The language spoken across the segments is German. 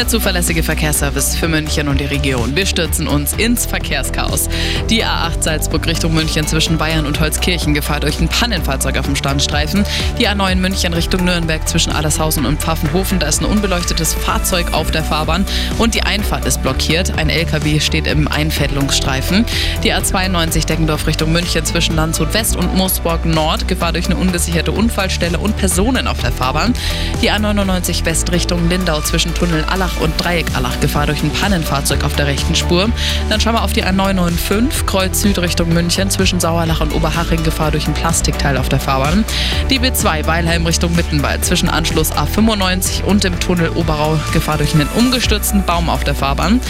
Der zuverlässige Verkehrsservice für München und die Region. Wir stürzen uns ins Verkehrschaos. Die A8 Salzburg Richtung München zwischen Bayern und Holzkirchen Gefahr durch ein Pannenfahrzeug auf dem Standstreifen. Die A9 München Richtung Nürnberg zwischen Allershausen und Pfaffenhofen. Da ist ein unbeleuchtetes Fahrzeug auf der Fahrbahn und die Einfahrt ist blockiert. Ein LKW steht im Einfädelungsstreifen. Die A92 Deckendorf Richtung München zwischen Landshut West und Moosburg Nord. Gefahr durch eine ungesicherte Unfallstelle und Personen auf der Fahrbahn. Die A99 West Richtung Lindau zwischen Tunnel Allach und Dreieck Allach. Gefahr durch ein Pannenfahrzeug auf der rechten Spur. Dann schauen wir auf die A995 Kreuz Süd Richtung München zwischen Sauerlach und Oberhaching. Gefahr durch ein Plastikteil auf der Fahrbahn. Die B2 Weilheim Richtung Mittenwald zwischen Anschluss A95 und dem Tunnel Oberau. Gefahr durch einen umgestürzten Baum auf der Fahrbahn.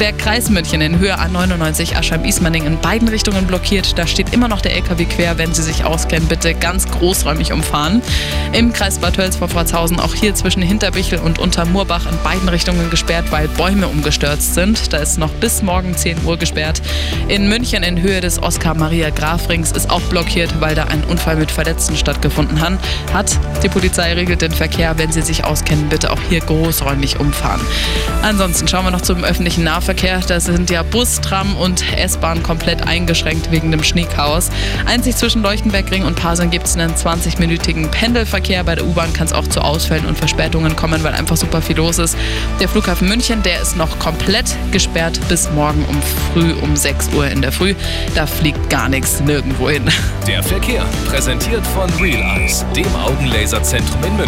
Der Kreis München in Höhe A99 Aschheim-Ismaning in beiden Richtungen blockiert. Da steht immer noch der LKW quer. Wenn Sie sich auskennen, bitte ganz großräumig umfahren. Im Kreis Bad Tölz vor Pforzhausen auch hier zwischen Hinterbichel und Untermurbach in beiden Richtungen gesperrt, weil Bäume umgestürzt sind. Da ist noch bis morgen 10 Uhr gesperrt. In München in Höhe des Oskar-Maria-Graf-Rings ist auch blockiert, weil da ein Unfall mit Verletzten stattgefunden hat. Die Polizei regelt den Verkehr. Wenn Sie sich auskennen, bitte auch hier großräumig umfahren. Ansonsten schauen wir noch zum öffentlichen Nahverkehr. Da sind ja Bus, Tram und S-Bahn komplett eingeschränkt wegen dem Schneechaos. Einzig zwischen Leuchtenbergring und Pasing gibt es einen 20-minütigen Pendelverkehr. Bei der U-Bahn kann es auch zu Ausfällen und Verspätungen kommen, weil einfach super viel los ist. Der Flughafen München, der ist noch komplett gesperrt bis morgen um früh um 6 Uhr in der Früh. Da fliegt gar nichts nirgendwo hin. Der Verkehr präsentiert von Real Eyes, dem Augenlaserzentrum in München.